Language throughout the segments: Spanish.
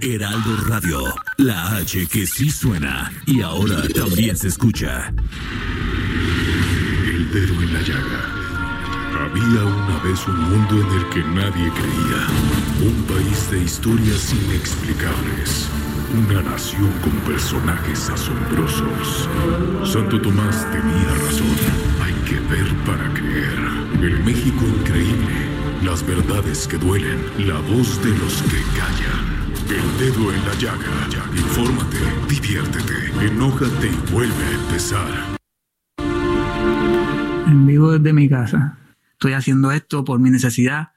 Heraldo Radio, la H que sí suena y ahora también se escucha. El dedo en la llaga. Había una vez un mundo en el que nadie creía. Un país de historias inexplicables. Una nación con personajes asombrosos. Santo Tomás tenía razón. Hay que ver para creer. El México increíble. Las verdades que duelen. La voz de los que callan. El dedo en la llaga. Infórmate, diviértete, enójate y vuelve a empezar. En vivo desde mi casa. Estoy haciendo esto por mi necesidad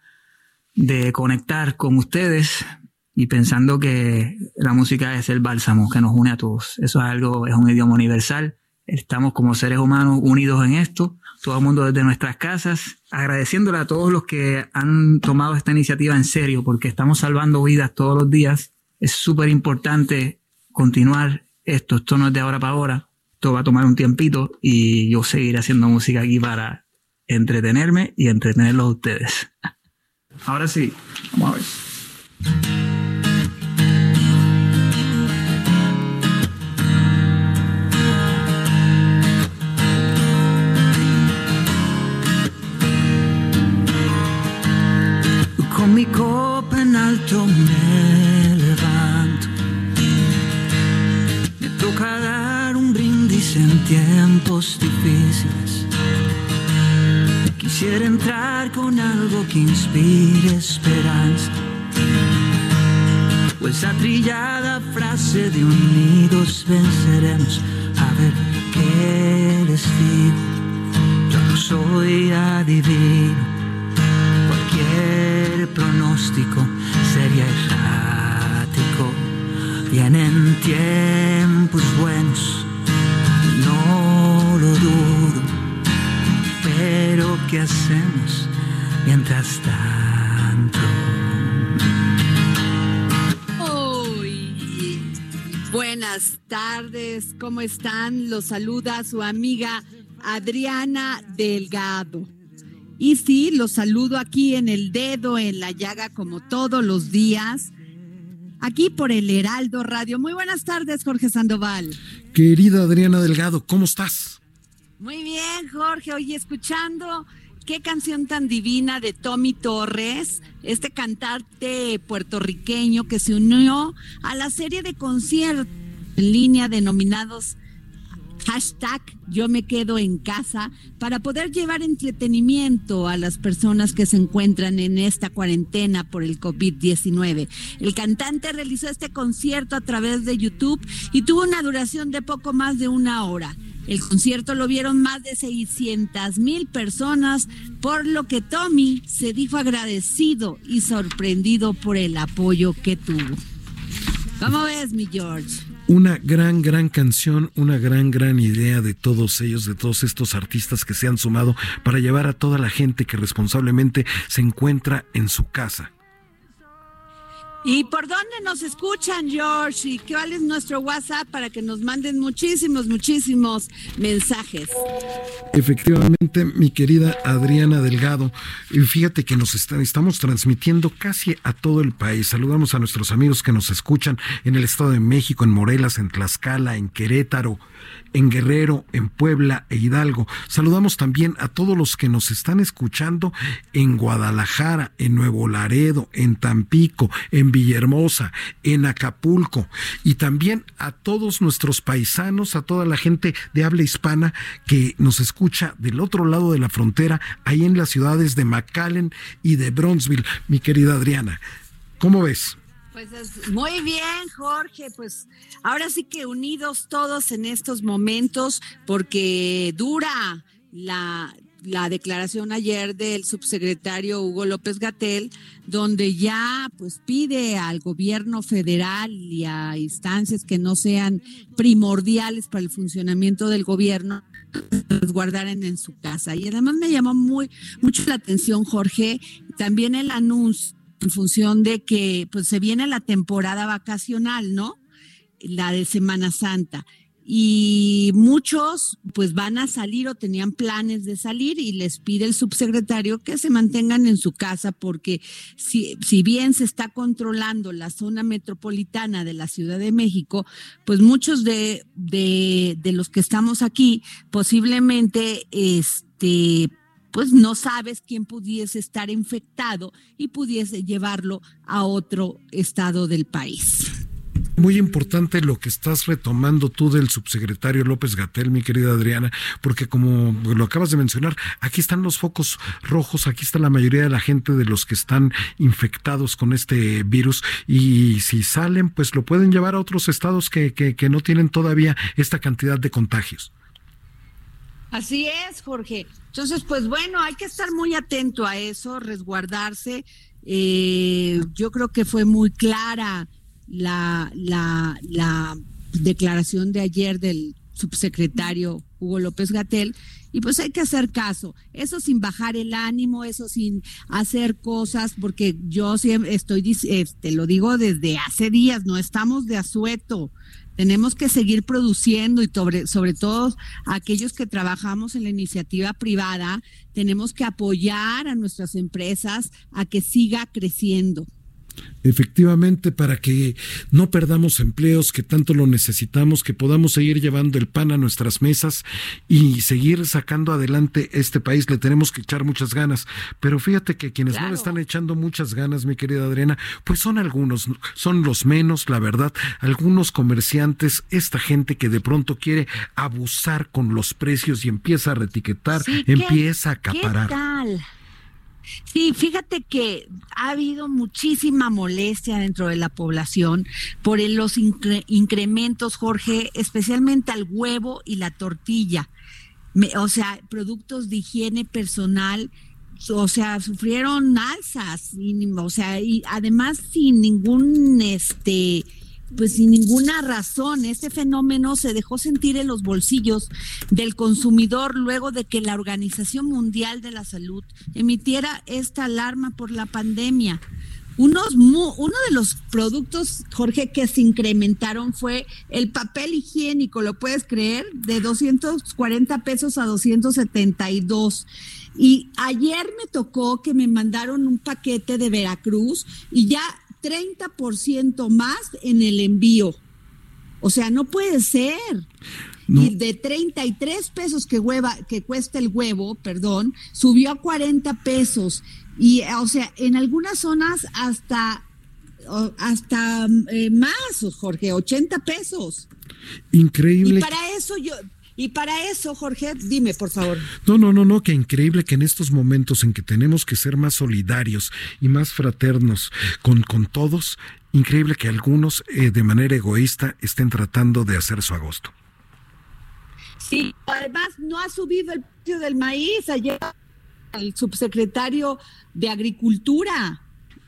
de conectar con ustedes y pensando que la música es el bálsamo que nos une a todos. Eso es algo, es un idioma universal. Estamos como seres humanos unidos en esto, todo el mundo desde nuestras casas, agradeciéndole a todos los que han tomado esta iniciativa en serio, porque estamos salvando vidas todos los días. Es súper importante continuar esto, esto no es de ahora para ahora, esto va a tomar un tiempito y yo seguiré haciendo música aquí para entretenerme y entretenerlos a ustedes. Ahora sí, vamos a ver. Tiempos difíciles. Quisiera entrar con algo que inspire esperanza. O esa trillada frase de unidos venceremos. A ver qué les digo. Yo no soy adivino. Cualquier pronóstico sería errático. Vienen tiempos buenos. Pero ¿qué hacemos mientras tanto? Uy, buenas tardes, ¿cómo están? Los saluda su amiga Adriana Delgado. Y sí, los saludo aquí en el dedo, en la llaga, como todos los días, aquí por el Heraldo Radio. Muy buenas tardes, Jorge Sandoval. Querida Adriana Delgado, ¿cómo estás? Muy bien, Jorge. Oye, escuchando qué canción tan divina de Tommy Torres, este cantante puertorriqueño que se unió a la serie de conciertos en línea denominados hashtag yo me quedo en casa para poder llevar entretenimiento a las personas que se encuentran en esta cuarentena por el COVID-19. El cantante realizó este concierto a través de YouTube y tuvo una duración de poco más de una hora. El concierto lo vieron más de 600 mil personas, por lo que Tommy se dijo agradecido y sorprendido por el apoyo que tuvo. ¿Cómo ves, mi George? Una gran, gran canción, una gran, gran idea de todos ellos, de todos estos artistas que se han sumado para llevar a toda la gente que responsablemente se encuentra en su casa. ¿Y por dónde nos escuchan, George? ¿Y cuál es nuestro WhatsApp para que nos manden muchísimos, muchísimos mensajes? Efectivamente, mi querida Adriana Delgado, fíjate que nos estamos transmitiendo casi a todo el país. Saludamos a nuestros amigos que nos escuchan en el Estado de México, en Morelas, en Tlaxcala, en Querétaro, en Guerrero, en Puebla e Hidalgo. Saludamos también a todos los que nos están escuchando en Guadalajara, en Nuevo Laredo, en Tampico, en Villahermosa, en Acapulco y también a todos nuestros paisanos, a toda la gente de habla hispana que nos escucha del otro lado de la frontera, ahí en las ciudades de McAllen y de Bronzeville, mi querida Adriana. ¿Cómo ves? Pues es muy bien, Jorge. Pues ahora sí que unidos todos en estos momentos, porque dura la la declaración ayer del subsecretario Hugo López Gatel, donde ya pues pide al gobierno federal y a instancias que no sean primordiales para el funcionamiento del gobierno guardaran en su casa. Y además me llamó muy mucho la atención, Jorge, también el anuncio en función de que pues se viene la temporada vacacional, ¿no? La de Semana Santa y muchos pues van a salir o tenían planes de salir y les pide el subsecretario que se mantengan en su casa porque si, si bien se está controlando la zona metropolitana de la Ciudad de México, pues muchos de, de, de los que estamos aquí posiblemente este pues no sabes quién pudiese estar infectado y pudiese llevarlo a otro estado del país. Muy importante lo que estás retomando tú del subsecretario López Gatel, mi querida Adriana, porque como lo acabas de mencionar, aquí están los focos rojos, aquí está la mayoría de la gente de los que están infectados con este virus y si salen, pues lo pueden llevar a otros estados que, que, no tienen todavía esta cantidad de contagios. Así es, Jorge. Entonces, pues bueno, hay que estar muy atento a eso, resguardarse. Eh, yo creo que fue muy clara la, la, la declaración de ayer del subsecretario Hugo López Gatel, y pues hay que hacer caso, eso sin bajar el ánimo, eso sin hacer cosas, porque yo siempre estoy, este, lo digo desde hace días, no estamos de asueto, tenemos que seguir produciendo y sobre, sobre todo aquellos que trabajamos en la iniciativa privada, tenemos que apoyar a nuestras empresas a que siga creciendo efectivamente para que no perdamos empleos que tanto lo necesitamos, que podamos seguir llevando el pan a nuestras mesas y seguir sacando adelante este país. Le tenemos que echar muchas ganas, pero fíjate que quienes no le están echando muchas ganas, mi querida Adriana, pues son algunos, son los menos, la verdad, algunos comerciantes, esta gente que de pronto quiere abusar con los precios y empieza a retiquetar, empieza a acaparar. Sí, fíjate que ha habido muchísima molestia dentro de la población por los incrementos, Jorge, especialmente al huevo y la tortilla. o sea, productos de higiene personal, o sea, sufrieron alzas, o sea, y además sin ningún este pues sin ninguna razón. Este fenómeno se dejó sentir en los bolsillos del consumidor luego de que la Organización Mundial de la Salud emitiera esta alarma por la pandemia. Unos, uno de los productos, Jorge, que se incrementaron fue el papel higiénico, ¿lo puedes creer? De 240 pesos a 272. Y ayer me tocó que me mandaron un paquete de Veracruz y ya 30% más en el envío. O sea, no puede ser. Y de 33 pesos que, hueva, que cuesta el huevo, perdón, subió a 40 pesos. Y, o sea, en algunas zonas hasta, hasta eh, más, Jorge, 80 pesos. Increíble. Y para eso yo, y para eso, Jorge, dime, por favor. No, no, no, no, que increíble que en estos momentos en que tenemos que ser más solidarios y más fraternos con, con todos, increíble que algunos eh, de manera egoísta estén tratando de hacer su agosto. Sí, además no ha subido el precio del maíz. Ayer el subsecretario de Agricultura.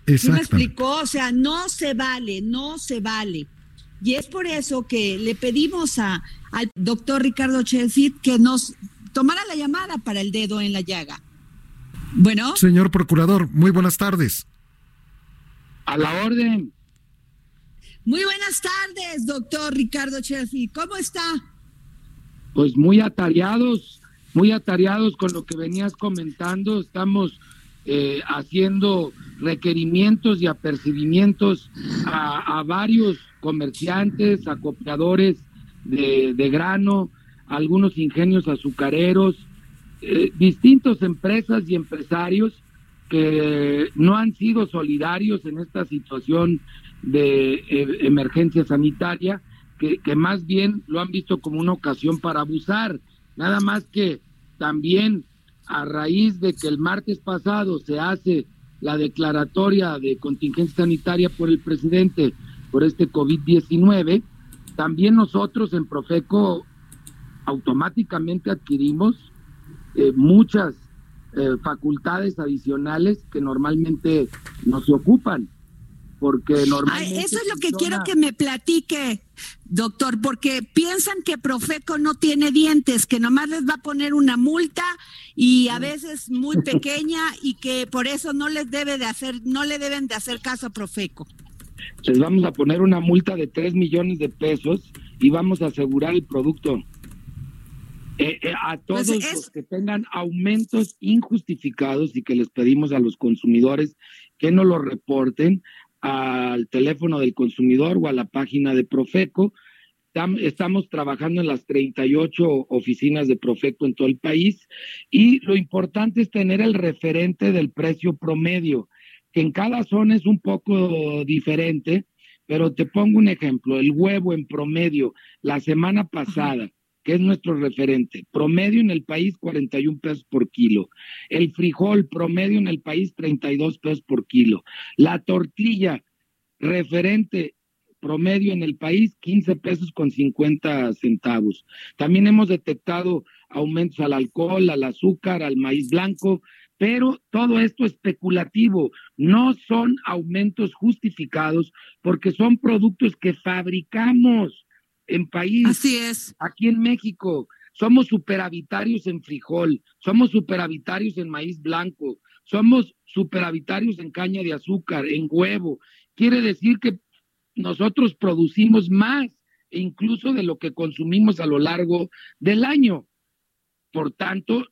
¿Sí me explicó? O sea, no se vale, no se vale. Y es por eso que le pedimos a, al doctor Ricardo Chelsea que nos tomara la llamada para el dedo en la llaga. Bueno. Señor Procurador, muy buenas tardes. A la orden. Muy buenas tardes, doctor Ricardo Chelsea. ¿Cómo está? Pues muy atareados, muy atareados con lo que venías comentando. Estamos eh, haciendo requerimientos y apercibimientos a, varios comerciantes, acopiadores de, grano, algunos ingenios azucareros, eh, distintas empresas y empresarios que no han sido solidarios en esta situación de eh, emergencia sanitaria, que más bien lo han visto como una ocasión para abusar. Nada más que también a raíz de que el martes pasado se hace la declaratoria de contingencia sanitaria por el presidente por este COVID-19, también nosotros en Profeco automáticamente adquirimos eh, muchas eh, facultades adicionales que normalmente no se ocupan. Porque normalmente. eso es lo que quiero que me platique, doctor, porque piensan que Profeco no tiene dientes, que nomás les va a poner una multa y a veces muy pequeña y que por eso no les debe de hacer, no le deben de hacer caso a Profeco. Les vamos a poner una multa de 3 millones de pesos y vamos a asegurar el producto. Eh, eh, a pues todos los que tengan aumentos injustificados y que les pedimos a los consumidores que no lo reporten al teléfono del consumidor o a la página de Profeco. Estamos trabajando en las 38 oficinas de Profeco en todo el país y lo importante es tener el referente del precio promedio, que en cada zona es un poco diferente, pero te pongo un ejemplo, el huevo en promedio la semana pasada que es nuestro referente. Promedio en el país 41 pesos por kilo. El frijol promedio en el país 32 pesos por kilo. La tortilla referente promedio en el país 15 pesos con 50 centavos. También hemos detectado aumentos al alcohol, al azúcar, al maíz blanco, pero todo esto especulativo, no son aumentos justificados porque son productos que fabricamos en país. Así es. Aquí en México somos superavitarios en frijol, somos superavitarios en maíz blanco, somos superavitarios en caña de azúcar, en huevo. Quiere decir que nosotros producimos más e incluso de lo que consumimos a lo largo del año. Por tanto,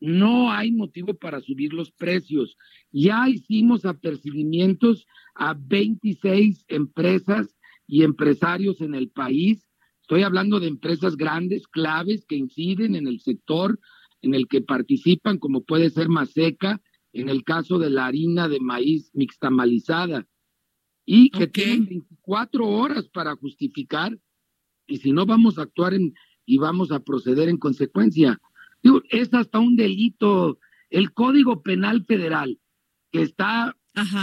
no hay motivo para subir los precios. Ya hicimos apercibimientos a 26 empresas y empresarios en el país Estoy hablando de empresas grandes, claves, que inciden en el sector en el que participan, como puede ser Maseca, en el caso de la harina de maíz mixtamalizada, y que tienen 24 horas para justificar, y si no vamos a actuar en, y vamos a proceder en consecuencia. es hasta un delito. El Código Penal Federal, que está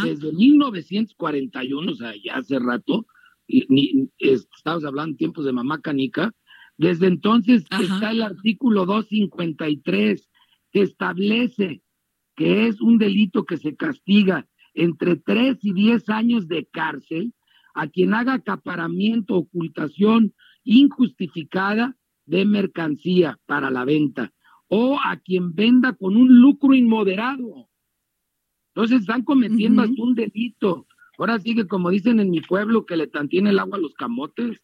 desde 1941, o sea, ya hace rato, ni, estamos hablando en tiempos de mamá canica, desde entonces está el artículo 253 que establece que es un delito que se castiga entre 3 y 10 años de cárcel a quien haga acaparamiento, ocultación injustificada de mercancía para la venta o a quien venda con un lucro inmoderado. Entonces están cometiendo hasta un delito Ahora sigue como dicen en mi pueblo, que le tantiene el agua a los camotes.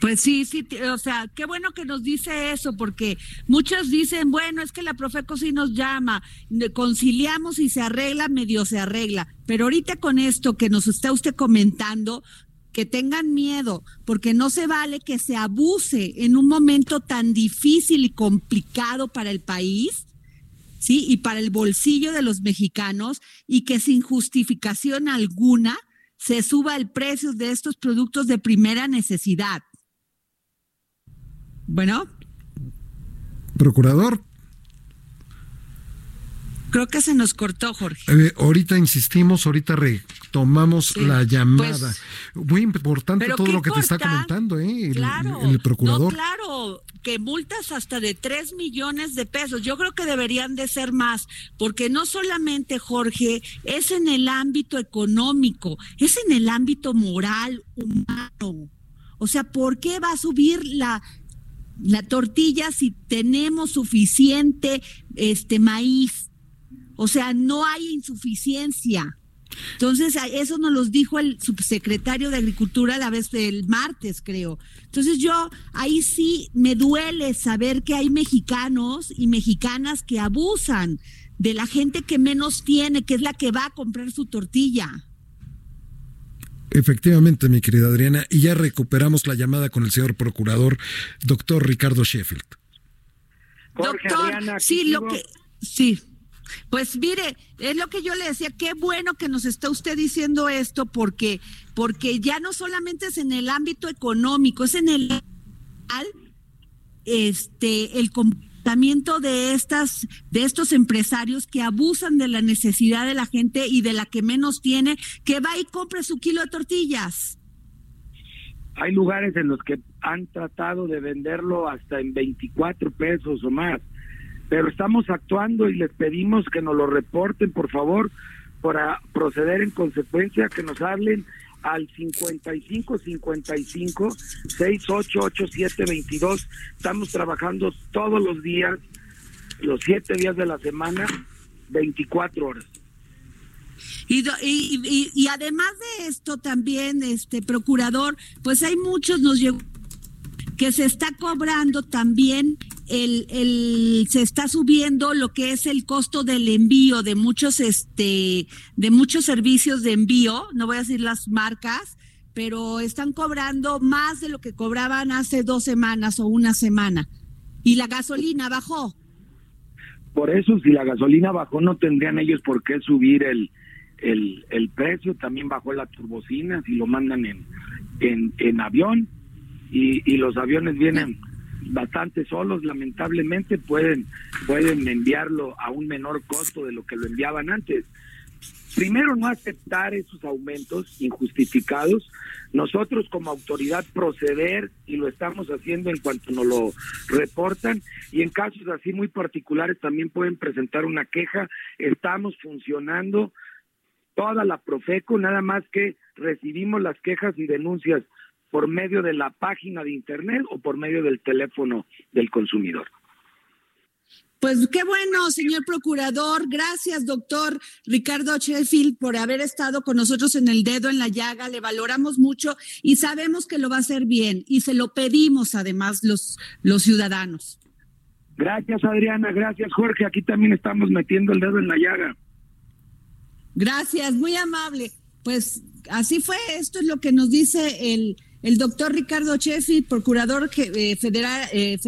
Pues sí, sí, o sea, qué bueno que nos dice eso, porque muchos dicen, bueno, es que la Profeco sí nos llama, conciliamos y se arregla, medio se arregla. Pero ahorita con esto que nos está usted comentando, que tengan miedo, porque no se vale que se abuse en un momento tan difícil y complicado para el país ¿sí? Y para el bolsillo de los mexicanos y que sin justificación alguna se suba el precio de estos productos de primera necesidad. Bueno. Procurador. Creo que se nos cortó, Jorge. Eh, ahorita insistimos, ahorita retomamos la llamada. Pues, Muy importante todo lo que te está comentando, ¿eh? El, claro, el, procurador. claro, que multas hasta de 3 millones de pesos. Yo creo que deberían de ser más, porque no solamente, Jorge, es en el ámbito económico, es en el ámbito moral, humano. O sea, ¿por qué va a subir la, la tortilla si tenemos suficiente este maíz? O sea, no hay insuficiencia. Entonces, eso nos lo dijo el subsecretario de Agricultura a la vez del martes, creo. Entonces, yo ahí sí me duele saber que hay mexicanos y mexicanas que abusan de la gente que menos tiene, que es la que va a comprar su tortilla. Efectivamente, mi querida Adriana, y ya recuperamos la llamada con el señor procurador, doctor Ricardo Sheffield. doctor, sí, lo que, sí. Pues mire, es lo que yo le decía, qué bueno que nos está usted diciendo esto porque porque ya no solamente es en el ámbito económico, es en el este el comportamiento de estas de estos empresarios que abusan de la necesidad de la gente y de la que menos tiene, que va y compre su kilo de tortillas. Hay lugares en los que han tratado de venderlo hasta en 24 pesos o más pero estamos actuando y les pedimos que nos lo reporten, por favor, para proceder en consecuencia, que nos hablen al 55 55 6887 22. Estamos trabajando todos los días, los siete días de la semana, 24 horas. Y, además de esto también, este procurador, pues hay muchos nos llegó que se está cobrando también el, el, se está subiendo lo que es el costo del envío de muchos este de muchos servicios de envío no voy a decir las marcas pero están cobrando más de lo que cobraban hace dos semanas o una semana. Y la gasolina bajó. Por eso si la gasolina bajó no tendrían ellos por qué subir el el, el precio. También bajó la turbocina si lo mandan en en, en avión y, y los aviones vienen bastante solos, lamentablemente pueden, pueden enviarlo a un menor costo de lo que lo enviaban antes. Primero, no aceptar esos aumentos injustificados. Nosotros como autoridad proceder y lo estamos haciendo en cuanto nos lo reportan y en casos así muy particulares también pueden presentar una queja. Estamos funcionando toda la Profeco, nada más que recibimos las quejas y denuncias por medio de la página de internet o por medio del teléfono del consumidor. Pues qué bueno, señor procurador. Gracias, doctor Ricardo Sheffield, por haber estado con nosotros en el dedo en la llaga. Le valoramos mucho y sabemos que lo va a hacer bien y se lo pedimos además los, los ciudadanos. Gracias, Adriana. Gracias, Jorge. Aquí también estamos metiendo el dedo en la llaga. Gracias, muy amable. Pues así fue. Esto es lo que nos dice el el doctor Ricardo Sheffield, procurador eh, federal, eh,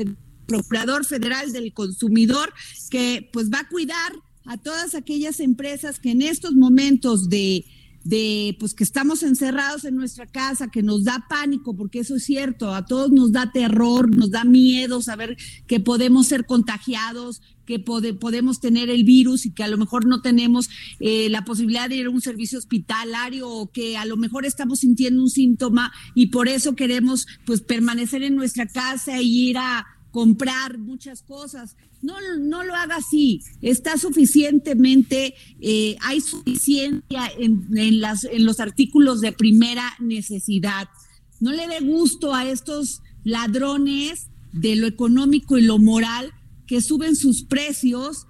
procurador federal del consumidor, que pues va a cuidar a todas aquellas empresas que en estos momentos de de pues que estamos encerrados en nuestra casa, que nos da pánico, porque eso es cierto, a todos nos da terror, nos da miedo saber que podemos ser contagiados, que podemos tener el virus y que a lo mejor no tenemos eh, la posibilidad de ir a un servicio hospitalario o que a lo mejor estamos sintiendo un síntoma y por eso queremos pues permanecer en nuestra casa e ir a comprar muchas cosas. No, no lo haga así. Está suficientemente, eh, hay suficiencia en, en, las, en los artículos de primera necesidad. No le dé gusto a estos ladrones de lo económico y lo moral que suben sus precios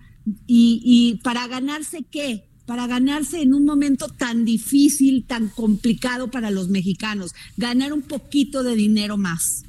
y, y para ganarse qué? para ganarse en un momento tan difícil, tan complicado para los mexicanos, ganar un poquito de dinero más.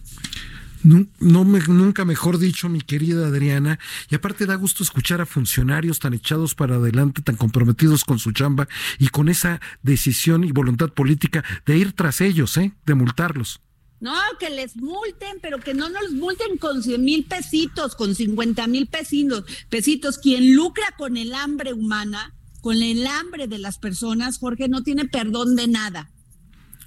No, me, nunca mejor dicho, mi querida Adriana. Y aparte da gusto escuchar a funcionarios tan echados para adelante, tan comprometidos con su chamba y con esa decisión y voluntad política de ir tras ellos, ¿eh? de multarlos. No, que les multen, pero que no nos multen con 100 mil pesitos, con 50 mil pesitos, pesitos. Quien lucra con el hambre humana, con el hambre de las personas, Jorge, no tiene perdón de nada.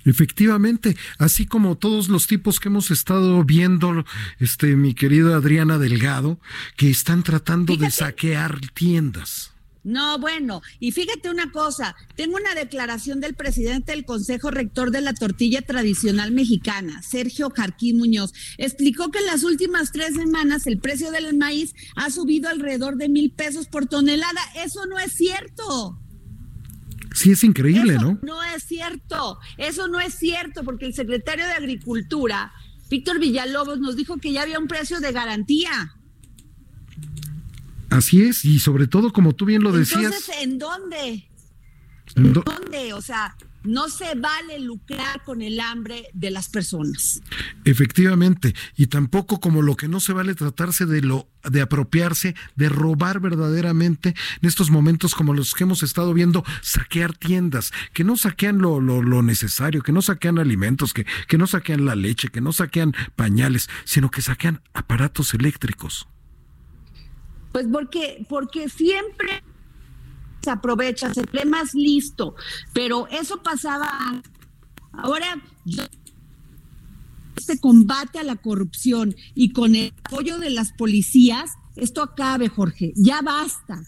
Efectivamente, así como todos los tipos que hemos estado viendo, este, mi querida Adriana Delgado, que están tratando de saquear tiendas. No, bueno, y fíjate una cosa, tengo una declaración del presidente del Consejo Rector de la Tortilla Tradicional Mexicana, Sergio Jarquín Muñoz. Explicó que en las últimas tres semanas el precio del maíz ha subido alrededor de mil pesos por tonelada. Eso no es cierto. Sí, es increíble, ¿no? No es cierto, eso no es cierto, porque el secretario de Agricultura, Víctor Villalobos, nos dijo que ya había un precio de garantía. Así es, y sobre todo, como tú bien lo decías. Entonces, ¿en dónde? ¿En dónde? O sea, no se vale lucrar con el hambre de las personas. Efectivamente, y tampoco como lo que no se vale tratarse de lo de apropiarse, de robar verdaderamente en estos momentos como los que hemos estado viendo, saquear tiendas, que no saquean lo, lo, necesario, que no saquean alimentos, que, que no saquean la leche, que no saquean pañales, sino que saquean aparatos eléctricos. Pues porque, porque siempre se aprovecha, se ve más listo, pero eso pasaba. Ahora, este combate a la corrupción y con el apoyo de las policías, esto acabe, Jorge, ya basta.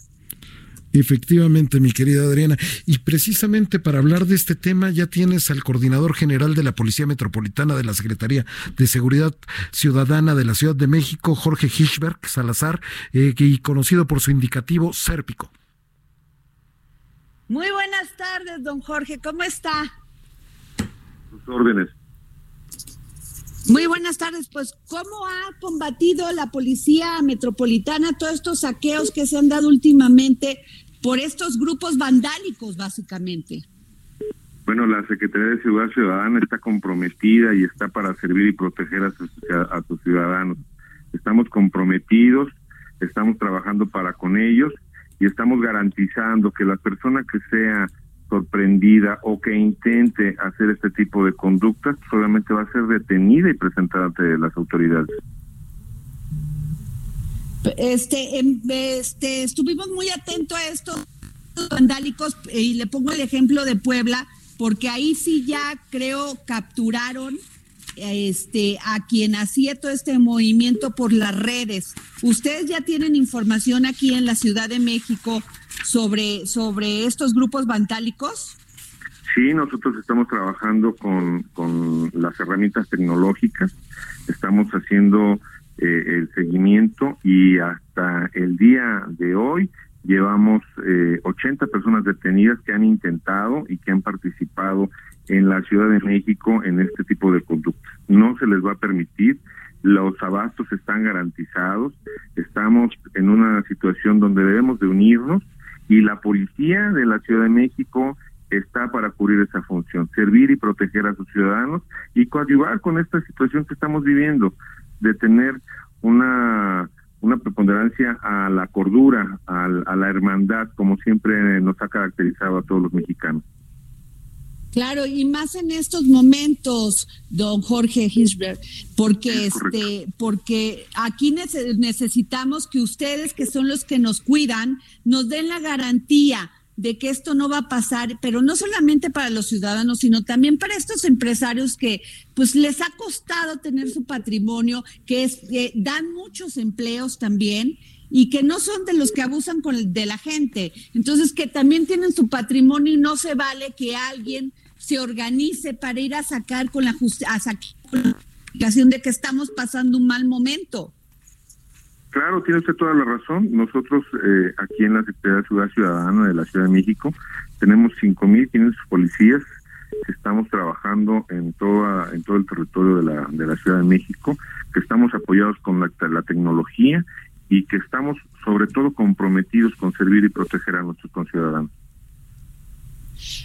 Efectivamente, mi querida Adriana. Y precisamente para hablar de este tema ya tienes al coordinador general de la Policía Metropolitana de la Secretaría de Seguridad Ciudadana de la Ciudad de México, Jorge Hirschberg Salazar, eh, y conocido por su indicativo Sérpico. Muy buenas tardes, don Jorge. ¿Cómo está? Sus órdenes. Muy buenas tardes. Pues, ¿cómo ha combatido la policía metropolitana todos estos saqueos que se han dado últimamente por estos grupos vandálicos, básicamente? Bueno, la Secretaría de Seguridad Ciudadana está comprometida y está para servir y proteger a sus, a sus ciudadanos. Estamos comprometidos, estamos trabajando para con ellos y estamos garantizando que la persona que sea sorprendida o que intente hacer este tipo de conductas, solamente va a ser detenida y presentada ante las autoridades. Este, em, este, estuvimos muy atentos a estos vandálicos y le pongo el ejemplo de Puebla, porque ahí sí ya creo capturaron este, a quien hacía todo este movimiento por las redes. ¿Ustedes ya tienen información aquí en la Ciudad de México sobre, sobre estos grupos vandálicos? Sí, nosotros estamos trabajando con, con las herramientas tecnológicas, estamos haciendo eh, el seguimiento y hasta el día de hoy llevamos eh, 80 personas detenidas que han intentado y que han participado en la Ciudad de México en este tipo de conductas. No se les va a permitir, los abastos están garantizados, estamos en una situación donde debemos de unirnos y la policía de la Ciudad de México está para cubrir esa función, servir y proteger a sus ciudadanos y coadyuvar con esta situación que estamos viviendo, de tener una una preponderancia a la cordura, a, a la hermandad, como siempre nos ha caracterizado a todos los mexicanos. Claro, y más en estos momentos, don Jorge Hirschberg, porque este, porque aquí necesitamos que ustedes, que son los que nos cuidan, nos den la garantía de que esto no va a pasar, pero no solamente para los ciudadanos, sino también para estos empresarios que pues les ha costado tener su patrimonio, que, es, dan muchos empleos también y que no son de los que abusan con de la gente. Entonces, que también tienen su patrimonio y no se vale que alguien se organice para ir a sacar con la justificación de que estamos pasando un mal momento. Claro, tiene usted toda la razón. Nosotros eh, aquí en la Secretaría de Ciudad Ciudadana de la Ciudad de México tenemos 5.500 policías que estamos trabajando en toda en todo el territorio de la de la Ciudad de México, que estamos apoyados con la, la tecnología y que estamos sobre todo comprometidos con servir y proteger a nuestros conciudadanos.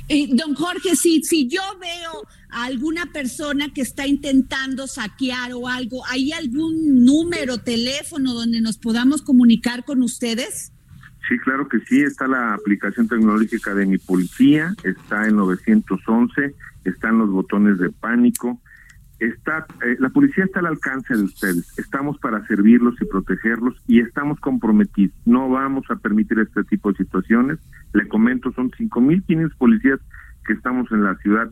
Eh, don Jorge, si, si yo veo a alguna persona que está intentando saquear o algo, ¿hay algún número, teléfono donde nos podamos comunicar con ustedes? Sí, claro que sí. Está la aplicación tecnológica de mi policía, está en 911, están los botones de pánico, está eh, la policía está al alcance de ustedes. Estamos para servirlos y protegerlos y estamos comprometidos. No vamos a permitir este tipo de situaciones. Le comento, son 5.500 policías que estamos en la ciudad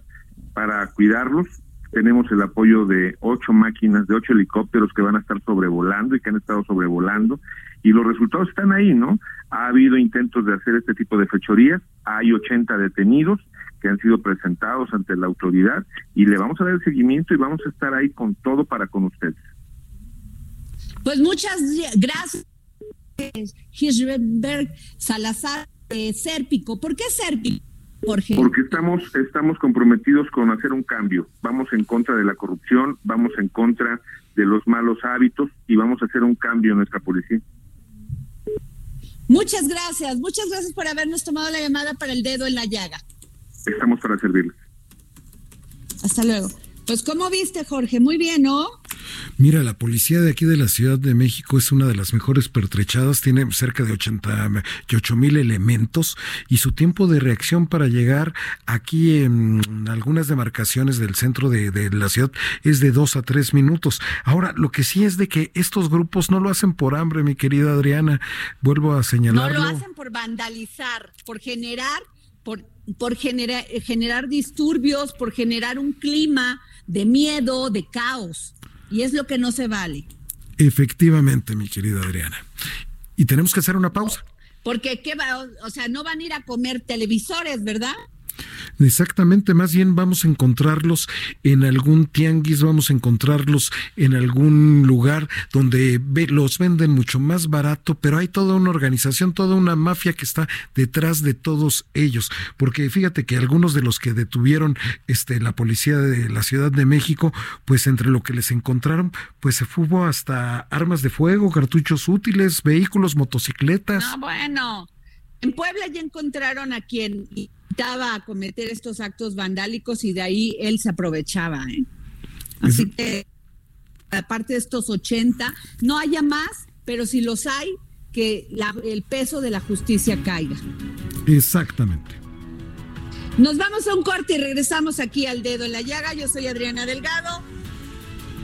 para cuidarlos. Tenemos el apoyo de ocho máquinas, de ocho helicópteros que van a estar sobrevolando y que han estado sobrevolando. Y los resultados están ahí, ¿no? Ha habido intentos de hacer este tipo de fechorías. Hay 80 detenidos que han sido presentados ante la autoridad y le vamos a dar el seguimiento y vamos a estar ahí con todo para con ustedes. Pues muchas gracias, Hirschberg Salazar eh, Sérpico. ¿Por qué Sérpico? Jorge? Porque estamos, estamos comprometidos con hacer un cambio. Vamos en contra de la corrupción, vamos en contra de los malos hábitos y vamos a hacer un cambio en nuestra policía. Muchas gracias, muchas gracias por habernos tomado la llamada para el dedo en la llaga. Estamos para servirles. Hasta luego. Pues, ¿cómo viste, Jorge? Muy bien, ¿no? Mira, la policía de aquí de la Ciudad de México es una de las mejores pertrechadas, tiene cerca de 88 mil elementos y su tiempo de reacción para llegar aquí en algunas demarcaciones del centro de, de, la ciudad es de dos a tres minutos. Ahora, lo que sí es de que estos grupos no lo hacen por hambre, mi querida Adriana, vuelvo a señalarlo. No lo hacen por vandalizar, por generar, por por generar, generar disturbios, por generar un clima de miedo, de caos. Y es lo que no se vale. Efectivamente, mi querida Adriana. Y tenemos que hacer una pausa. Porque, ¿qué va? O sea, no van a ir a comer televisores, ¿verdad? Exactamente, más bien vamos a encontrarlos en algún tianguis, vamos a encontrarlos en algún lugar donde los venden mucho más barato, pero hay toda una organización, toda una mafia que está detrás de todos ellos, porque fíjate que algunos de los que detuvieron este la policía de la Ciudad de México, pues entre lo que les encontraron, pues se fugó hasta armas de fuego, cartuchos útiles, vehículos, motocicletas. No, bueno, en Puebla ya encontraron a quien a cometer estos actos vandálicos y de ahí él se aprovechaba. ¿eh? Así que, aparte de estos 80, no haya más, pero si los hay, que el peso de la justicia caiga. Exactamente. Nos vamos a un corte y regresamos aquí al dedo en la llaga. Yo soy Adriana Delgado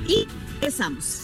y regresamos.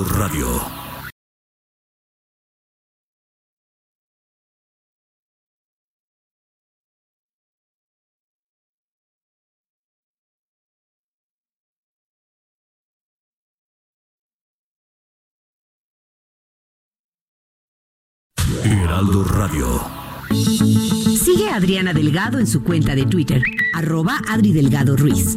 Radio. Heraldo Radio. Sigue Adriana Delgado en su cuenta de Twitter, arroba Adri Delgado Ruiz.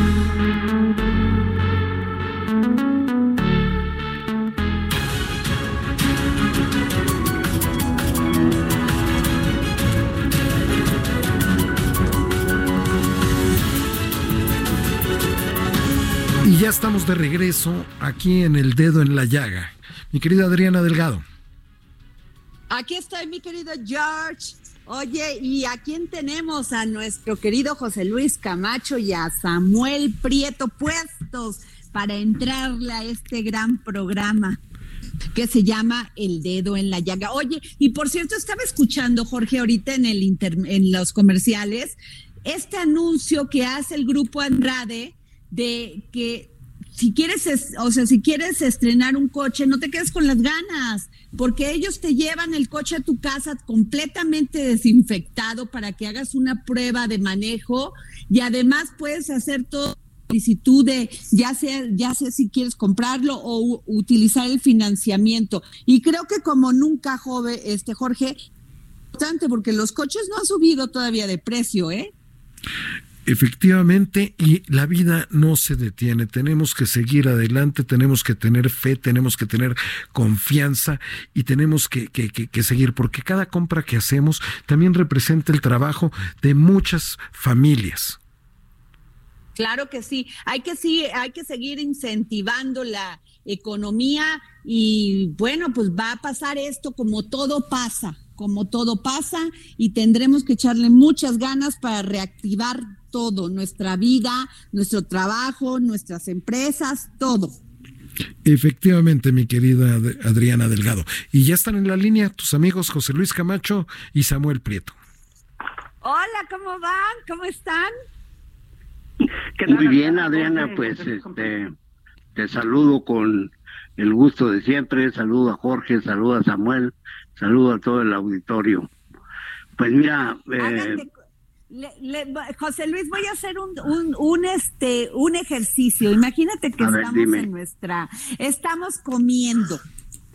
Estamos de regreso aquí en el dedo en la llaga. Mi querida Adriana Delgado. Aquí estoy, mi querido George. Oye, ¿y a quién tenemos? A nuestro querido José Luis Camacho y a Samuel Prieto puestos para entrarle a este gran programa que se llama El Dedo en la Llaga. Oye, y por cierto, estaba escuchando, Jorge, ahorita en, el en los comerciales, este anuncio que hace el grupo Andrade de que si quieres, o sea, si quieres estrenar un coche, no te quedes con las ganas, porque ellos te llevan el coche a tu casa completamente desinfectado para que hagas una prueba de manejo y además puedes hacer todo solicitud de ya sea ya sé si quieres comprarlo o utilizar el financiamiento. Y creo que como nunca joven este Jorge importante porque los coches no han subido todavía de precio eh Efectivamente, y la vida no se detiene, tenemos que seguir adelante, tenemos que tener fe, tenemos que tener confianza y tenemos que, que, seguir, porque cada compra que hacemos también representa el trabajo de muchas familias. Claro que sí, hay que sí, hay que seguir incentivando la economía y bueno, pues va a pasar esto como todo pasa, como todo pasa y tendremos que echarle muchas ganas para reactivar todo, nuestra vida, nuestro trabajo, nuestras empresas, todo. Efectivamente, mi querida Adriana Delgado. Y ya están en la línea tus amigos José Luis Camacho y Samuel Prieto. Hola, ¿cómo van? ¿Cómo están? Muy bien, Adriana, pues este, te saludo con el gusto de siempre, saludo a Jorge, saludo a Samuel, saludo a todo el auditorio. Pues mira, eh, José Luis, voy a hacer un, un, un, este, un ejercicio. Imagínate que estamos en nuestra, estamos comiendo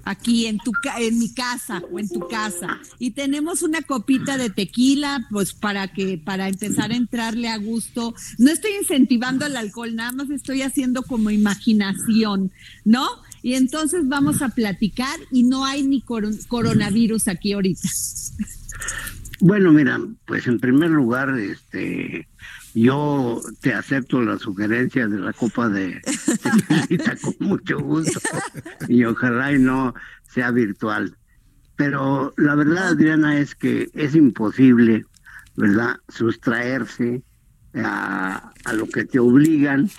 aquí en tu en mi casa o en tu casa y tenemos una copita de tequila pues para que para empezar a entrarle a gusto no estoy incentivando el alcohol nada más estoy haciendo como imaginación no y entonces vamos a platicar y no hay ni coronavirus aquí ahorita. Bueno, mira, pues en primer lugar, este, yo te acepto la sugerencia de la copa de, con mucho gusto y ojalá y no sea virtual. Pero la verdad, Adriana, es que es imposible, ¿verdad?, sustraerse a, a lo que te obligan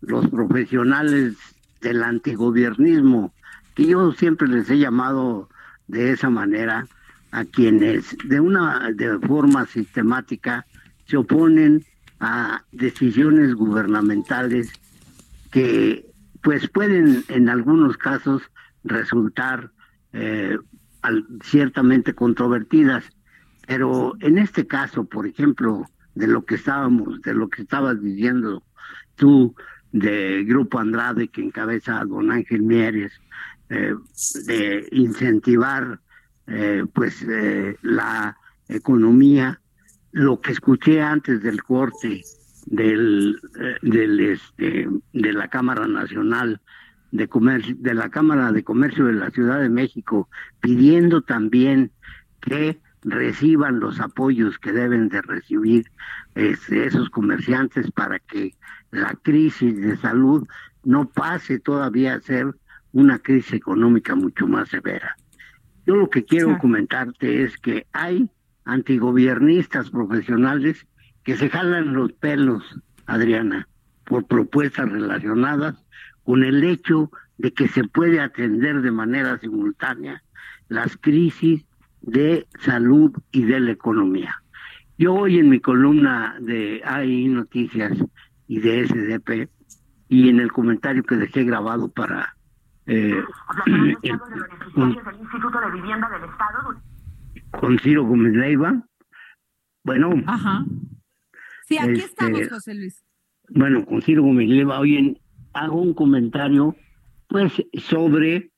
los profesionales del antigobiernismo, que yo siempre les he llamado de esa manera a quienes de una de forma sistemática se oponen a decisiones gubernamentales que pues pueden en algunos casos resultar eh, ciertamente controvertidas, pero en este caso, por ejemplo, de lo que estábamos, de lo que estabas diciendo tú de Grupo Andrade que encabeza a don Ángel Mieres, eh, de incentivar eh, pues eh, la economía, lo que escuché antes del corte del, del este de la Cámara Nacional de Comercio, de la Cámara de Comercio de la Ciudad de México, pidiendo también que reciban los apoyos que deben de recibir este, esos comerciantes para que la crisis de salud no pase todavía a ser una crisis económica mucho más severa. Yo lo que quiero comentarte es que hay antigobiernistas profesionales que se jalan los pelos, Adriana, por propuestas relacionadas con el hecho de que se puede atender de manera simultánea las crisis de salud y de la economía. Yo hoy en mi columna de AI Noticias y de SDP y en el comentario que dejé grabado para eh, el, con, Instituto de Vivienda del Estado con Ciro Gómez Leiva. Bueno. Ajá. Sí, aquí este, estamos, José Luis. Bueno, con Ciro Gómez Leiva, hoy hago un comentario pues sobre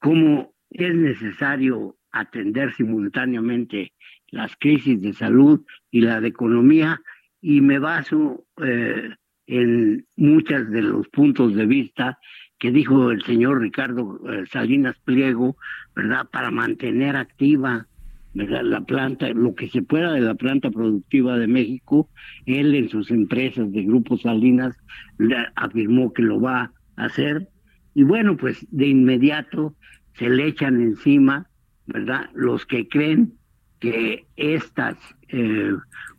cómo es necesario atender simultáneamente las crisis de salud y la de economía y me baso eh, en muchos de los puntos de vista que dijo el señor Ricardo eh, Salinas Pliego, ¿verdad? Para mantener activa ¿verdad? la planta, lo que se pueda de la planta productiva de México, él en sus empresas de Grupo Salinas afirmó que lo va a hacer. Y bueno, pues de inmediato se le echan encima, ¿verdad? Los que creen que estas eh,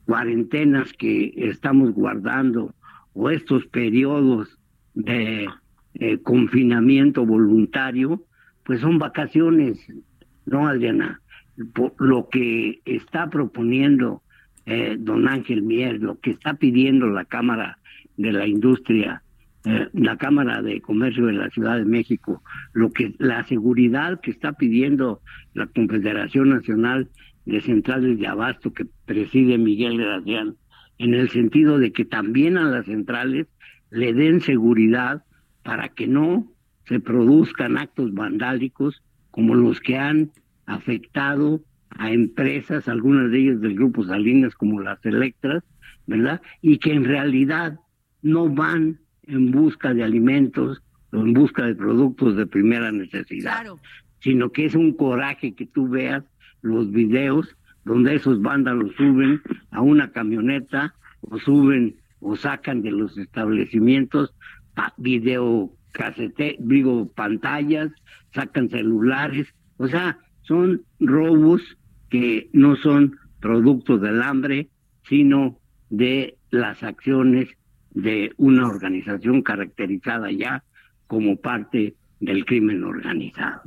cuarentenas que estamos guardando o estos periodos de eh, confinamiento voluntario, pues son vacaciones, ¿no, Adriana? lo que está proponiendo eh, don Ángel Mier, lo que está pidiendo la Cámara de la Industria, eh, la Cámara de Comercio de la Ciudad de México, lo que la seguridad que está pidiendo la Confederación Nacional de Centrales de Abasto que preside Miguel Gracián, en el sentido de que también a las centrales le den seguridad para que no se produzcan actos vandálicos como los que han afectado a empresas, algunas de ellas del grupo Salinas como las Electras, ¿verdad? Y que en realidad no van en busca de alimentos o en busca de productos de primera necesidad, sino que es un coraje que tú veas los videos donde esos vándalos suben a una camioneta o suben o sacan de los establecimientos video casete, digo, pantallas, sacan celulares, o sea, son robos que no son producto del hambre, sino de las acciones de una organización caracterizada ya como parte del crimen organizado.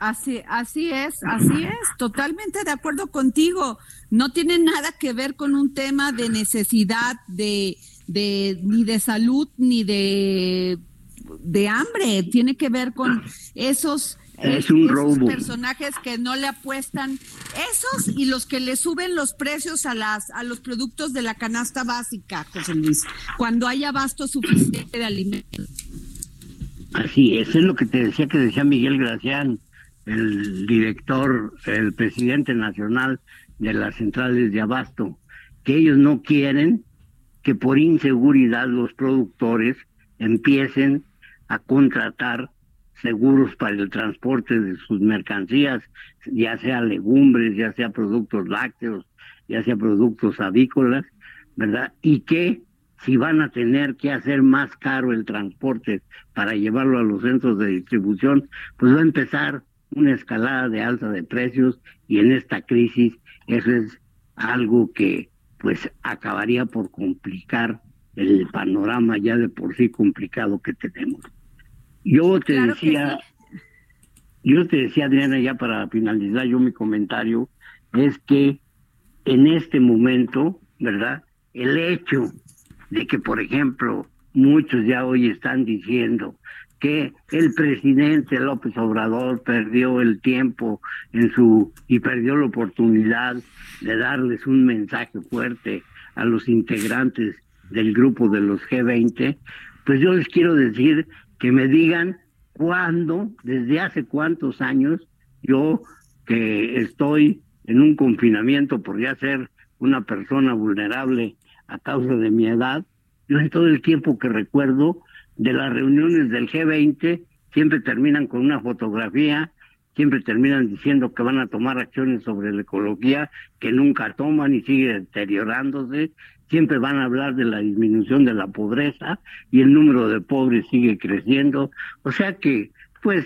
Así, así es, así es, totalmente de acuerdo contigo. No tiene nada que ver con un tema de necesidad de, de ni de salud ni de, de hambre. Tiene que ver con esos es un robo. personajes que no le apuestan, esos y los que le suben los precios a las a los productos de la canasta básica, José Luis, cuando hay abasto suficiente de alimentos. Así es, es lo que te decía que decía Miguel Gracián el director, el presidente nacional de las centrales de abasto, que ellos no quieren que por inseguridad los productores empiecen a contratar seguros para el transporte de sus mercancías, ya sea legumbres, ya sea productos lácteos, ya sea productos avícolas, ¿verdad? Y que si van a tener que hacer más caro el transporte para llevarlo a los centros de distribución, pues va a empezar una escalada de alza de precios y en esta crisis eso es algo que pues acabaría por complicar el panorama ya de por sí complicado que tenemos. Yo te decía, yo te decía Adriana ya para finalizar yo mi comentario, es que en este momento, ¿verdad? El hecho de que, por ejemplo, muchos ya hoy están diciendo que el presidente López Obrador perdió el tiempo en su y perdió la oportunidad de darles un mensaje fuerte a los integrantes del grupo de los G20, pues yo les quiero decir que me digan cuándo, desde hace cuántos años, yo que estoy en un confinamiento por ser una persona vulnerable a causa de mi edad, yo en todo el tiempo que recuerdo de las reuniones del G20 siempre terminan con una fotografía, siempre terminan diciendo que van a tomar acciones sobre la ecología que nunca toman y sigue deteriorándose, siempre van a hablar de la disminución de la pobreza y el número de pobres sigue creciendo, o sea que pues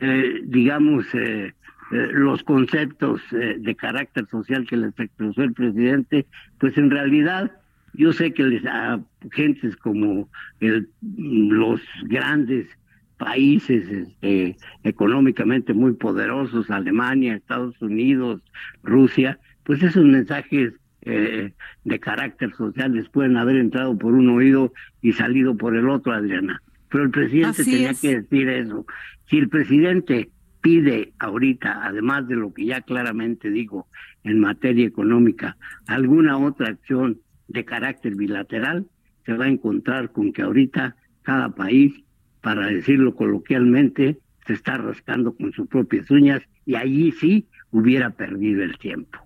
eh, digamos eh, eh, los conceptos de carácter social que les expresó el presidente, pues en realidad yo sé que les, a gentes como el, los grandes países este, económicamente muy poderosos, Alemania, Estados Unidos, Rusia, pues esos mensajes eh, de carácter social les pueden haber entrado por un oído y salido por el otro, Adriana. Pero el presidente tenía que decir eso. Si el presidente pide ahorita, además de lo que ya claramente digo en materia económica, alguna otra acción de carácter bilateral, se va a encontrar con que ahorita cada país, para decirlo coloquialmente, se está rascando con sus propias uñas y allí sí hubiera perdido el tiempo.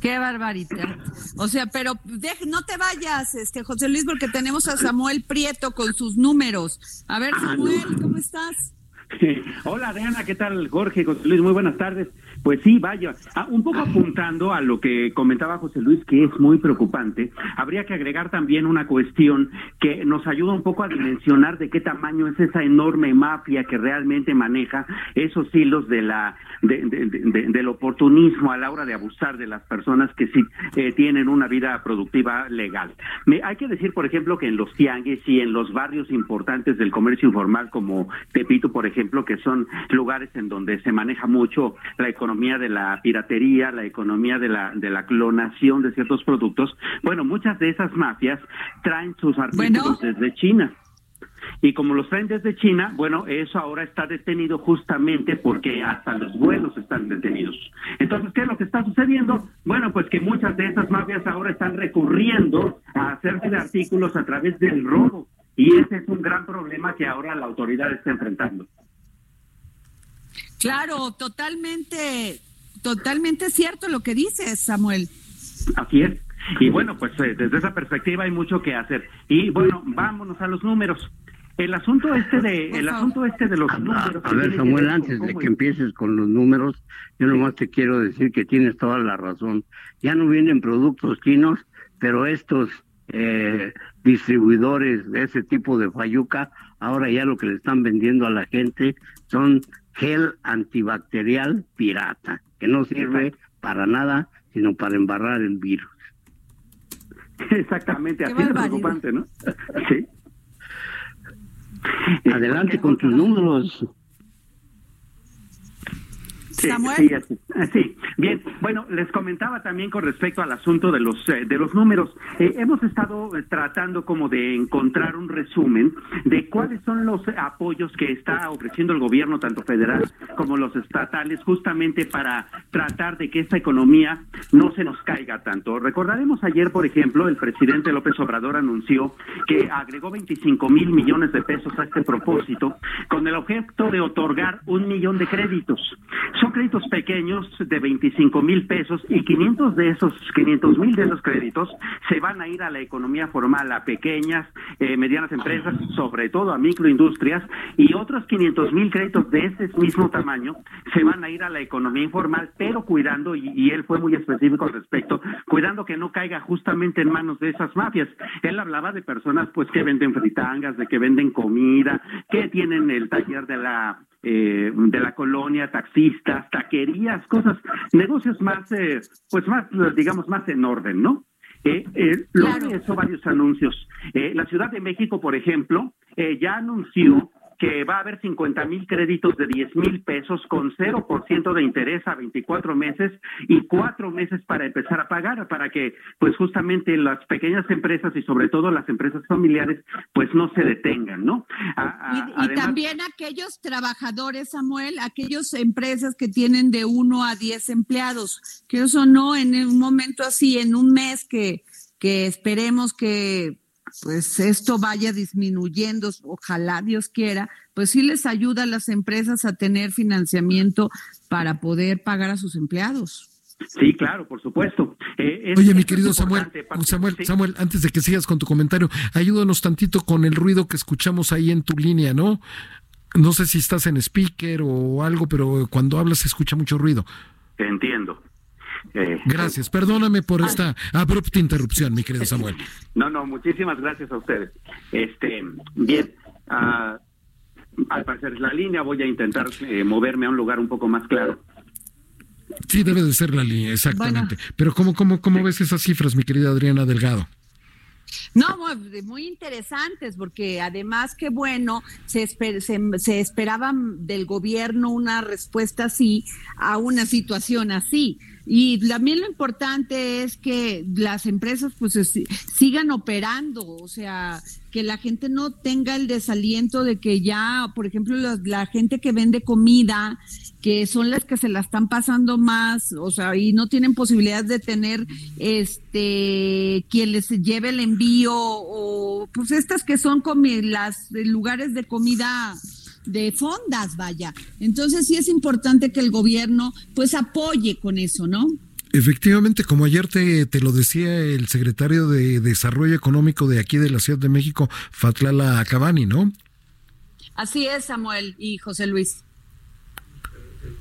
Qué barbaridad. O sea, pero no te vayas, este José Luis, porque tenemos a Samuel Prieto con sus números. A ver, ah, Samuel, ¿cómo estás? Hola, Diana, ¿qué tal? Jorge, José Luis, muy buenas tardes. Pues sí, vaya, ah, un poco apuntando a lo que comentaba José Luis, que es muy preocupante, habría que agregar también una cuestión que nos ayuda un poco a dimensionar de qué tamaño es esa enorme mafia que realmente maneja esos hilos de la del oportunismo a la hora de abusar de las personas que sí eh, tienen una vida productiva legal. Me, hay que decir, por ejemplo, que en los tianguis y en los barrios importantes del comercio informal como Tepito, por ejemplo, que son lugares en donde se maneja mucho la economía economía de la piratería, la economía de la, de la clonación de ciertos productos, bueno, muchas de esas mafias traen sus artículos desde China. Y como los traen desde China, bueno, eso ahora está detenido justamente porque hasta los vuelos están detenidos. Entonces, ¿qué es lo que está sucediendo? Bueno, pues que muchas de esas mafias ahora están recurriendo a hacerse de artículos a través del robo. Y ese es un gran problema que ahora la autoridad está enfrentando. Claro, totalmente, totalmente cierto lo que dices, Samuel. Así es. Y bueno, pues eh, desde esa perspectiva hay mucho que hacer. Y bueno, vámonos a los números. El asunto este de el asunto este de los números. A, ver, Samuel, antes de que empieces con los números, yo nomás te quiero decir que tienes toda la razón. Ya no vienen productos chinos, pero estos eh, distribuidores de ese tipo de fayuca, ahora ya lo que le están vendiendo a la gente son gel antibacterial pirata, que no sirve para nada, sino para embarrar el virus. Exactamente, así es preocupante, ¿no? sí. Adelante con tus números. Sí, Sí, sí, bien. Bueno, les comentaba también con respecto al asunto de los eh, de los números. Eh, hemos estado eh, tratando como de encontrar un resumen de cuáles son los apoyos que está ofreciendo el gobierno, tanto federal como los estatales, justamente para tratar de que esta economía no se nos caiga tanto. Recordaremos ayer, por ejemplo, el presidente López Obrador anunció que agregó 25 mil millones de pesos a este propósito con el objeto de otorgar un millón de créditos. Son créditos pequeños de 25 mil pesos y 500 de esos, 500 mil de esos créditos se van a ir a la economía formal, a pequeñas, eh, medianas empresas, sobre todo a microindustrias, y otros 500 mil créditos de ese mismo tamaño se van a ir a la economía informal, pero cuidando, y, y él fue muy específico al respecto, cuidando que no caiga justamente en manos de esas mafias. Él hablaba de personas pues que venden fritangas, de que venden comida, que tienen el taller de la eh, de la colonia, taxistas, taquerías, cosas, negocios más, eh, pues más, digamos, más en orden, ¿no? Eh, eh, de eso, varios anuncios. Eh, la Ciudad de México, por ejemplo, eh, ya anunció que va a haber 50 mil créditos de 10 mil pesos con 0% de interés a 24 meses y cuatro meses para empezar a pagar, para que pues justamente las pequeñas empresas y sobre todo las empresas familiares pues no se detengan, ¿no? A- a- Y, y además- también aquellos trabajadores, Samuel, aquellas empresas que tienen de uno a diez empleados, que eso no, en un momento así, en un mes que, que esperemos que pues esto vaya disminuyendo, ojalá Dios quiera, pues sí les ayuda a las empresas a tener financiamiento para poder pagar a sus empleados. Sí, claro, por supuesto. Eh, es- Oye, mi querido Samuel. Samuel, Sí. Samuel, antes de que sigas con tu comentario, ayúdanos tantito con el ruido que escuchamos ahí en tu línea, ¿no? No sé si estás en speaker o algo, pero cuando hablas se escucha mucho ruido. Entiendo. Eh, Gracias, perdóname por esta abrupta interrupción, mi querido Samuel. No, no, muchísimas gracias a ustedes. Este, bien, ah, al parecer es la línea, voy a intentar eh, moverme a un lugar un poco más claro. Sí, debe de ser la línea, exactamente. Pero ¿cómo, cómo, cómo ves esas cifras, mi querida Adriana Delgado? No, muy, muy interesantes, porque además que bueno, se, esper- se, se esperaba del gobierno una respuesta así a una situación así. Y también lo importante es que las empresas pues es- sigan operando, o sea, que la gente no tenga el desaliento de que ya, por ejemplo, la, la gente que vende comida, que son las que se la están pasando más, o sea, y no tienen posibilidad de tener este quien les lleve el envío o pues estas que son comi las lugares de comida de fondas, vaya. Entonces sí es importante que el gobierno pues apoye con eso, ¿no? Efectivamente, como ayer te, te lo decía el secretario de Desarrollo Económico de aquí de la Ciudad de México, Fatlala Cabani, ¿no? Así es, Samuel y José Luis.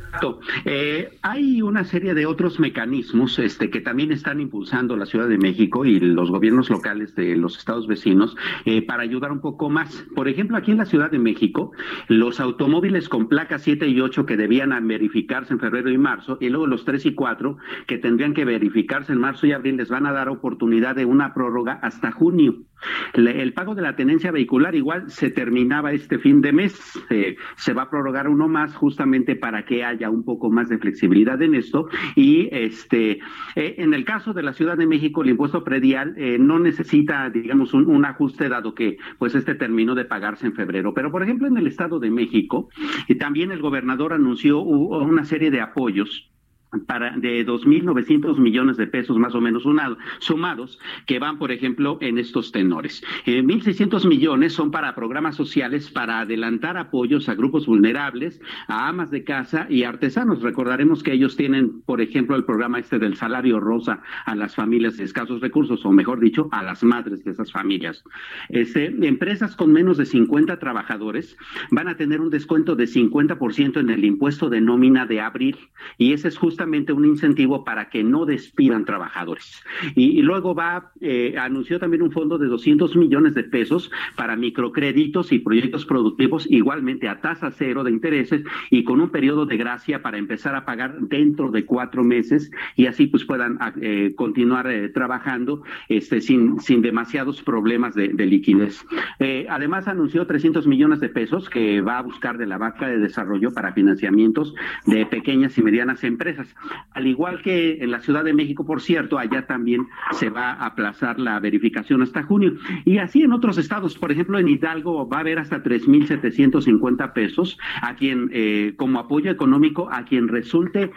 Exacto. Eh, hay una serie de otros mecanismos este, que también están impulsando la Ciudad de México y los gobiernos locales de los estados vecinos eh, para ayudar un poco más. Por ejemplo, aquí en la Ciudad de México, los automóviles con placas 7 y 8 que debían verificarse en febrero y marzo, y luego los 3 y 4 que tendrían que verificarse en marzo y abril, les van a dar oportunidad de una prórroga hasta junio. El pago de la tenencia vehicular igual se terminaba este fin de mes, eh, se va a prorrogar uno más justamente para que haya un poco más de flexibilidad en esto. Y este eh, en el caso de la Ciudad de México el impuesto predial eh, no necesita digamos un, un ajuste dado que pues este terminó de pagarse en febrero, pero por ejemplo en el Estado de México eh, también el gobernador anunció una serie de apoyos para de 2.900 millones de pesos más o menos sumados que van, por ejemplo, en estos tenores. Eh, 1.600 millones son para programas sociales para adelantar apoyos a grupos vulnerables, a amas de casa y artesanos. Recordaremos que ellos tienen, por ejemplo, el programa este del salario rosa a las familias de escasos recursos, o mejor dicho, a las madres de esas familias. Este, empresas con menos de 50 trabajadores van a tener un descuento de 50% en el impuesto de nómina de abril y ese es justamente un incentivo para que no despidan trabajadores. Y, luego va, eh, anunció también un fondo de 200 millones de pesos para microcréditos y proyectos productivos igualmente a tasa cero de intereses y con un periodo de gracia para empezar a pagar dentro de cuatro meses y así pues puedan eh, continuar eh, trabajando este, sin, sin demasiados problemas de, de liquidez. Eh, además anunció 300 millones de pesos que va a buscar de la banca de desarrollo para financiamientos de pequeñas y medianas empresas. Al igual que en la Ciudad de México, por cierto, allá también se va a aplazar la verificación hasta junio. Y así en otros estados, por ejemplo, en Hidalgo va a haber hasta 3.750 pesos a quien, eh, como apoyo económico, a quien resulte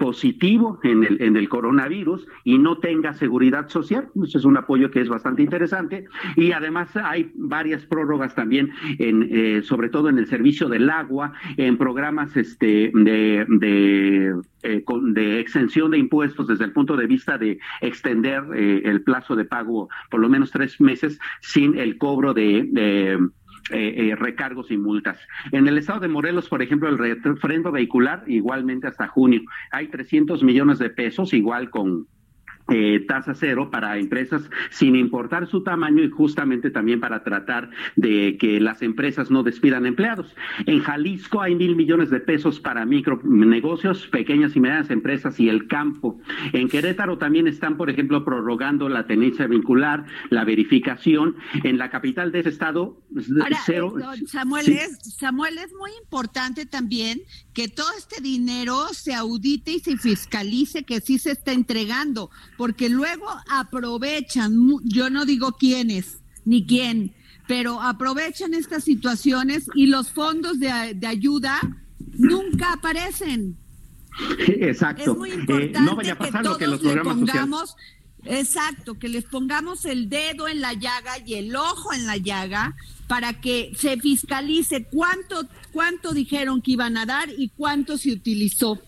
positivo en el, en el coronavirus y no tenga seguridad social. Eso es un apoyo que es bastante interesante. Y además hay varias prórrogas también, en, eh, sobre todo en el servicio del agua, en programas este, de, eh, de exención de impuestos desde el punto de vista de extender eh, el plazo de pago por lo menos tres meses sin el cobro de, recargos y multas. En el estado de Morelos, por ejemplo, el refrendo vehicular igualmente hasta junio. Hay 300 millones de pesos, igual con eh, tasa cero para empresas sin importar su tamaño y justamente también para tratar de que las empresas no despidan empleados. En Jalisco hay mil millones de pesos para micronegocios, pequeñas y medianas empresas y el campo. En Querétaro también están, por ejemplo, prorrogando la tenencia vincular, la verificación. En la capital de ese estado, cero. Eh, Samuel, es, Samuel, es muy importante también que todo este dinero se audite y se fiscalice que sí se está entregando porque luego aprovechan, yo no digo quiénes ni quién, pero aprovechan estas situaciones y los fondos de, ayuda nunca aparecen. Exacto. Es muy importante eh, no vaya a pasar que lo que los programas pongamos, Exacto, que les pongamos el dedo en la llaga y el ojo en la llaga para que se fiscalice cuánto cuánto dijeron que iban a dar y cuánto se utilizó.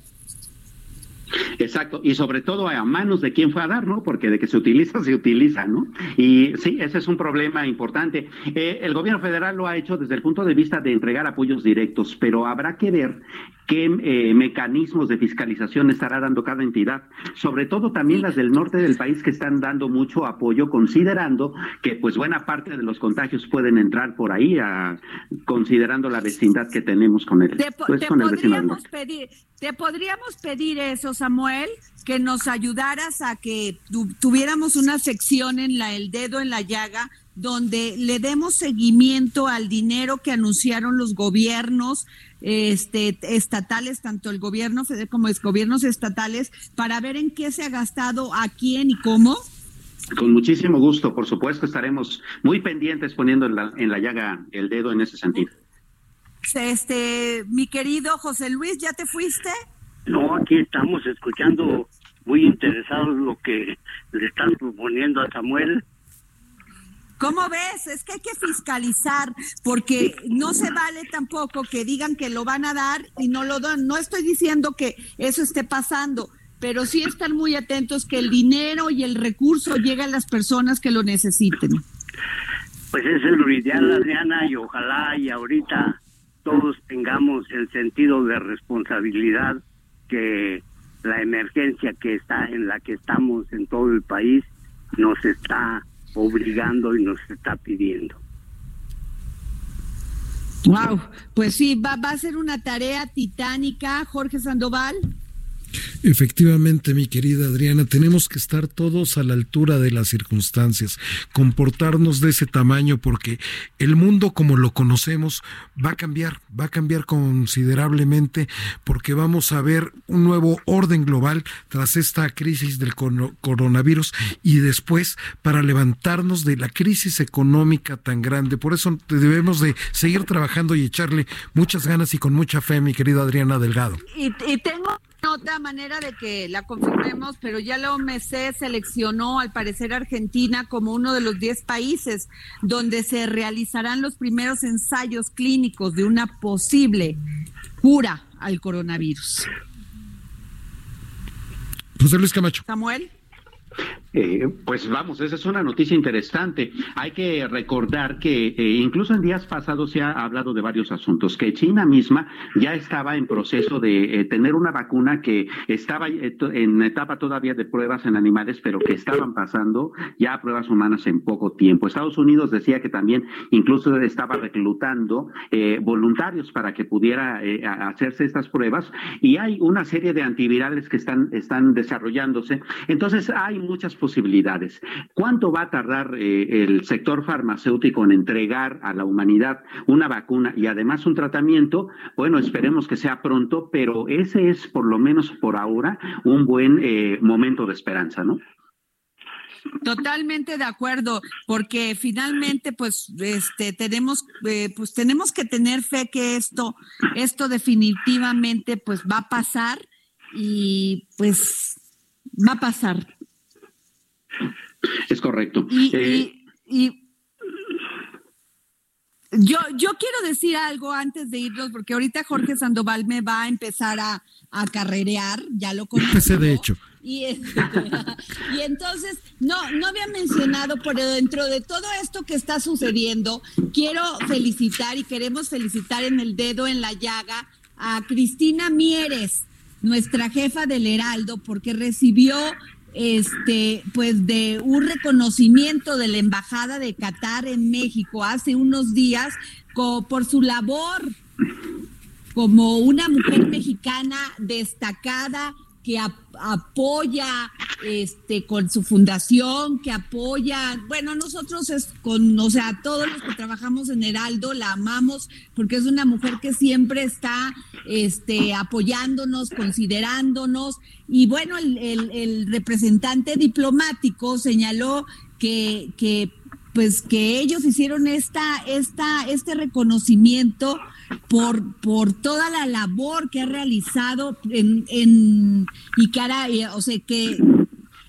Exacto, y sobre todo a manos de quién fue a dar, ¿no? Porque de que se utiliza, se utiliza, ¿no? Y sí, ese es un problema importante. Eh, el gobierno federal lo ha hecho desde el punto de vista de entregar apoyos directos, pero habrá que ver qué eh, mecanismos de fiscalización estará dando cada entidad, sobre todo también las del norte del país que están dando mucho apoyo, considerando que pues buena parte de los contagios pueden entrar por ahí, a, considerando la vecindad que tenemos con el, pues, con el vecino pedir, te podríamos pedir eso, Samuel, que nos ayudaras a que tuviéramos una sección en la el dedo en la llaga donde le demos seguimiento al dinero que anunciaron los gobiernos este, estatales, tanto el gobierno federal como los gobiernos estatales, para ver en qué se ha gastado, a quién y cómo? Con muchísimo gusto, por supuesto, estaremos muy pendientes poniendo en la, en la llaga el dedo en ese sentido. Este, mi querido José Luis, ¿ya te fuiste? No, aquí estamos escuchando muy interesados lo que le están proponiendo a Samuel ¿Cómo ves? Es que hay que fiscalizar porque no se vale tampoco que digan que lo van a dar y no lo dan. No estoy diciendo que eso esté pasando, pero sí están muy atentos que el dinero y el recurso llegue a las personas que lo necesiten. Pues es lo ideal, Adriana, y ojalá y ahorita todos tengamos el sentido de responsabilidad que la emergencia que está en la que estamos en todo el país nos está obligando y nos está pidiendo. Wow, pues sí, va, va a ser una tarea titánica, Jorge Sandoval. Efectivamente, mi querida Adriana, tenemos que estar todos a la altura de las circunstancias, comportarnos de ese tamaño porque el mundo como lo conocemos va a cambiar, va a cambiar considerablemente porque vamos a ver un nuevo orden global tras esta crisis del coronavirus y después para levantarnos de la crisis económica tan grande. Por eso debemos de seguir trabajando y echarle muchas ganas y con mucha fe, mi querida Adriana Delgado. Y, y tengo otra manera de que la confirmemos, pero ya la OMC seleccionó al parecer Argentina como uno de los 10 países donde se realizarán los primeros ensayos clínicos de una posible cura al coronavirus. José Luis Camacho. Samuel. Eh, pues vamos, esa es una noticia interesante. Hay que recordar que eh, incluso en días pasados se ha hablado de varios asuntos, que China misma ya estaba en proceso de eh, tener una vacuna que estaba en etapa todavía de pruebas en animales, pero que estaban pasando ya a pruebas humanas en poco tiempo. Estados Unidos decía que también incluso estaba reclutando voluntarios para que pudiera hacerse estas pruebas y hay una serie de antivirales que están, están desarrollándose. Entonces hay muchas posibilidades. ¿Cuánto va a tardar eh, el sector farmacéutico en entregar a la humanidad una vacuna y además un tratamiento? Bueno, esperemos que sea pronto, pero ese es por lo menos por ahora un buen eh, momento de esperanza, ¿no? Totalmente de acuerdo, porque finalmente, pues, este, tenemos, eh, pues, tenemos que tener fe que esto, esto definitivamente, pues, va a pasar y, pues, va a pasar. Es correcto. Y, eh, yo, yo quiero decir algo antes de irnos, porque ahorita Jorge Sandoval me va a empezar a, a carrerear, ya lo conozco. de hecho. Y, y entonces, no, no había mencionado, pero dentro de todo esto que está sucediendo, quiero felicitar y queremos felicitar en el dedo en la llaga a Cristina Mieres, nuestra jefa del Heraldo, porque recibió este, pues de un reconocimiento de la Embajada de Qatar en México hace unos días por su labor como una mujer mexicana destacada que apoya este con su fundación, que apoya, bueno, nosotros es con, o sea, todos los que trabajamos en Heraldo la amamos porque es una mujer que siempre está este apoyándonos, considerándonos y bueno, el, el representante diplomático señaló que, que pues que ellos hicieron esta, esta, este reconocimiento por, por toda la labor que ha realizado en, en y que hará, eh, o sea, que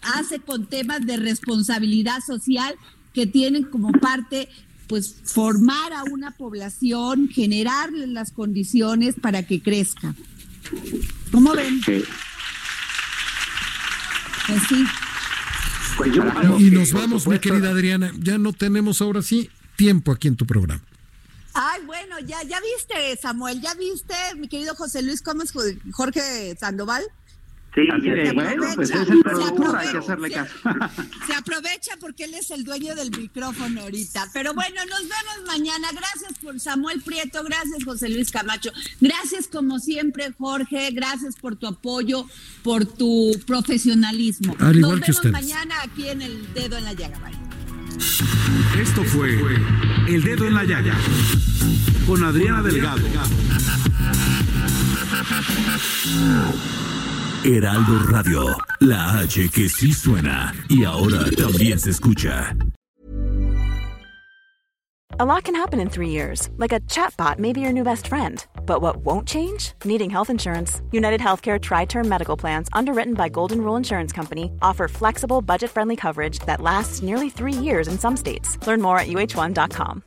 hace con temas de responsabilidad social que tienen como parte pues formar a una población, generarle las condiciones para que crezca. ¿Cómo ven? Pues sí. Pues y nos vamos, mi querida Adriana. Ya no tenemos ahora sí tiempo aquí en tu programa. Ay, bueno, ya, ya viste, Samuel, ya viste, mi querido José Luis, ¿cómo es Jorge Sandoval? Sí, bueno, pues es el productor, hay que hacerle caso. Se aprovecha porque él es el dueño del micrófono ahorita. Pero bueno, nos vemos mañana. Gracias por Samuel Prieto, gracias José Luis Camacho. Gracias como siempre, Jorge. Gracias por tu apoyo, por tu profesionalismo. nos vemos mañana aquí en El Dedo en la Llaga. Esto fue El Dedo en la Llaga con Adriana Delgado. Heraldo Radio, la H que sí suena y ahora también se escucha. A lot can happen in three years, like a chatbot may be your new best friend. But what won't change? Needing health insurance. United Healthcare Tri Term Medical Plans, underwritten by Golden Rule Insurance Company, offer flexible, budget friendly coverage that lasts nearly three years in some states. Learn more at uh1.com.